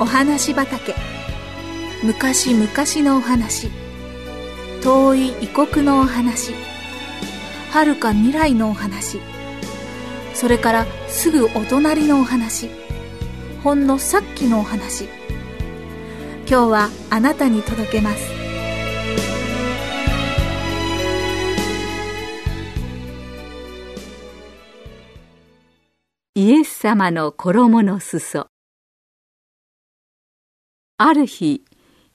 お話畑。昔々のお話。遠い異国のお話。遥か未来のお話。それからすぐお隣のお話。ほんのさっきのお話。今日はあなたに届けます。イエス様の衣の裾。ある日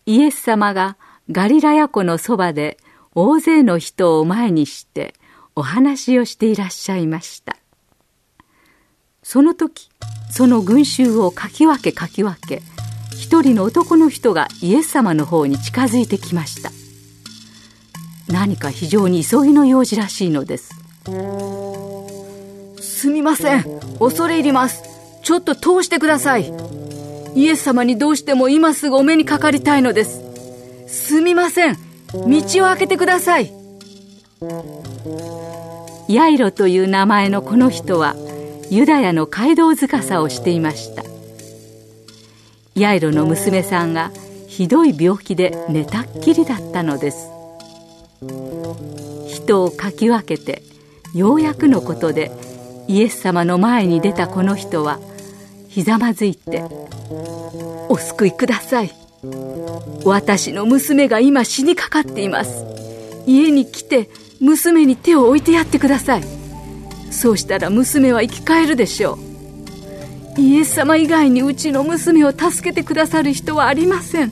イエス様がガリラヤ湖のそばで大勢の人を前にしてお話をしていらっしゃいました。その時その群衆をかき分けかき分け一人の男の人がイエス様の方に近づいてきました。何か非常に急ぎの用事らしいのです。すみません。恐れ入ります。ちょっと通してください。イエス様にどうしても今すぐお目にかかりたいのです。すみません。道を開けてください。ヤイロという名前のこの人はユダヤの街道司をしていました。ヤイロの娘さんがひどい病気で寝たっきりだったのです。人をかき分けてようやくのことでイエス様の前に出たこの人はひざまずいて「お救いください。私の娘が今死にかかっています。家に来て娘に手を置いてやってください。そうしたら娘は生き返るでしょう。イエス様以外にうちの娘を助けてくださる人はありません。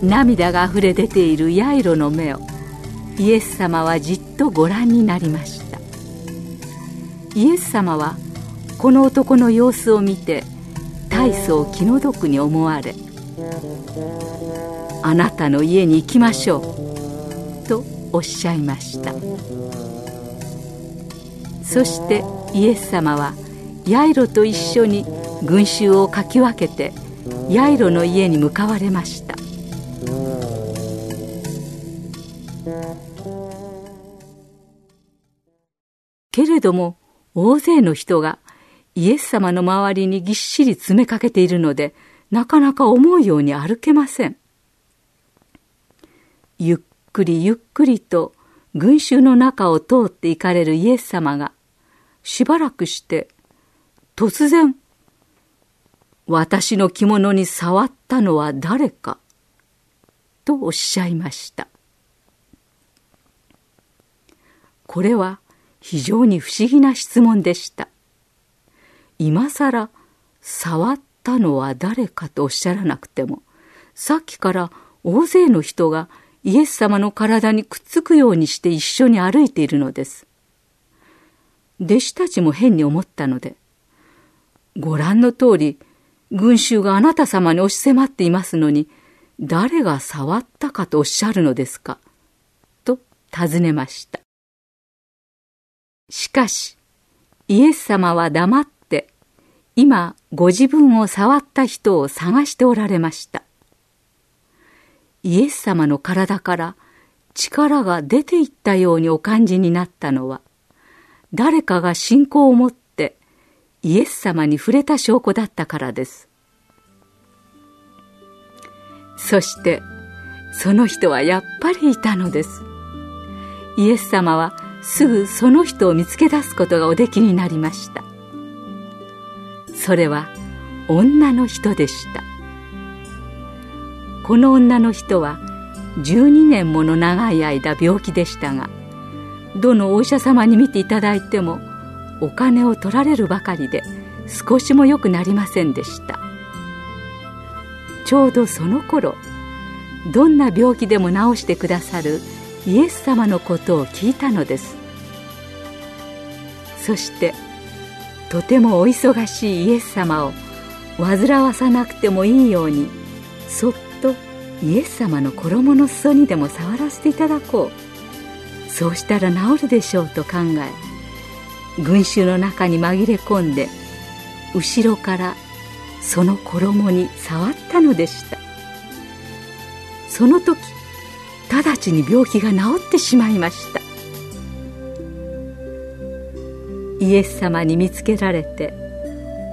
涙があふれ出ているヤイロの目をイエス様はじっとご覧になりました。イエス様はこの男の様子を見て大層気の毒に思われあなたの家に行きましょうとおっしゃいました。そしてイエス様はヤイロと一緒に群衆をかき分けてヤイロの家に向かわれました。けれども大勢の人がイエス様の周りにぎっしり詰めかけているのでなかなか思うように歩けません。ゆっくりゆっくりと群衆の中を通って行かれるイエス様がしばらくして突然私の着物に触ったのは誰かとおっしゃいました。これは非常に不思議な質問でした。今さら触ったのは誰かとおっしゃらなくてもさっきから大勢の人がイエス様の体にくっつくようにして一緒に歩いているのです。弟子たちも変に思ったのでご覧の通り群衆があなた様に押し迫っていますのに誰が触ったかとおっしゃるのですかと尋ねました。しかしイエス様は黙って今ご自分を触った人を探しておられました。イエス様の体から力が出ていったようにお感じになったのは誰かが信仰を持ってイエス様に触れた証拠だったからです。そしてその人はやっぱりいたのです。イエス様はすぐその人を見つけ出すことがおできになりました。それは女の人でした。この女の人は12年もの長い間病気でしたがどのお医者様に診ていただいてもお金を取られるばかりで少しも良くなりませんでした。ちょうどその頃どんな病気でも治してくださるイエス様のことを聞いたのです。そしてとてもお忙しいイエス様を煩わさなくてもいいようにそっとイエス様の衣の裾にでも触らせていただこう。そうしたら治るでしょうと考え群衆の中に紛れ込んで後ろからその衣に触ったのでした。その時直ちに病気が治ってしまいました。イエス様に見つけられて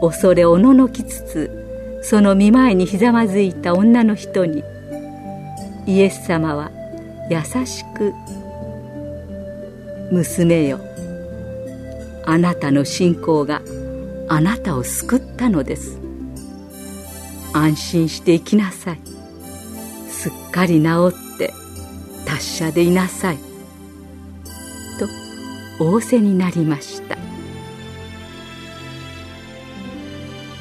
恐れおののきつつその見前にひざまずいた女の人にイエス様は優しく「娘よあなたの信仰があなたを救ったのです。安心して生きなさい。すっかり治って達者でいなさい。と仰せになりました。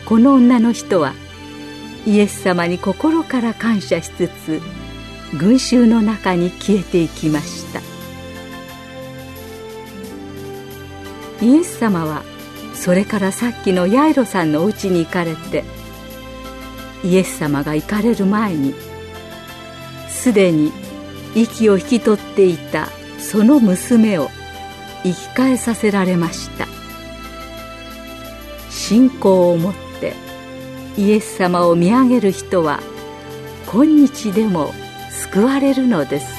この女の人はイエス様に心から感謝しつつ群衆の中に消えていきました。イエス様はそれからさっきのヤイロさんのお家に行かれてイエス様が行かれる前にすでに息を引き取っていたその娘を生き返させられました。信仰を持ってイエス様を見上げる人は今日でも救われるのです。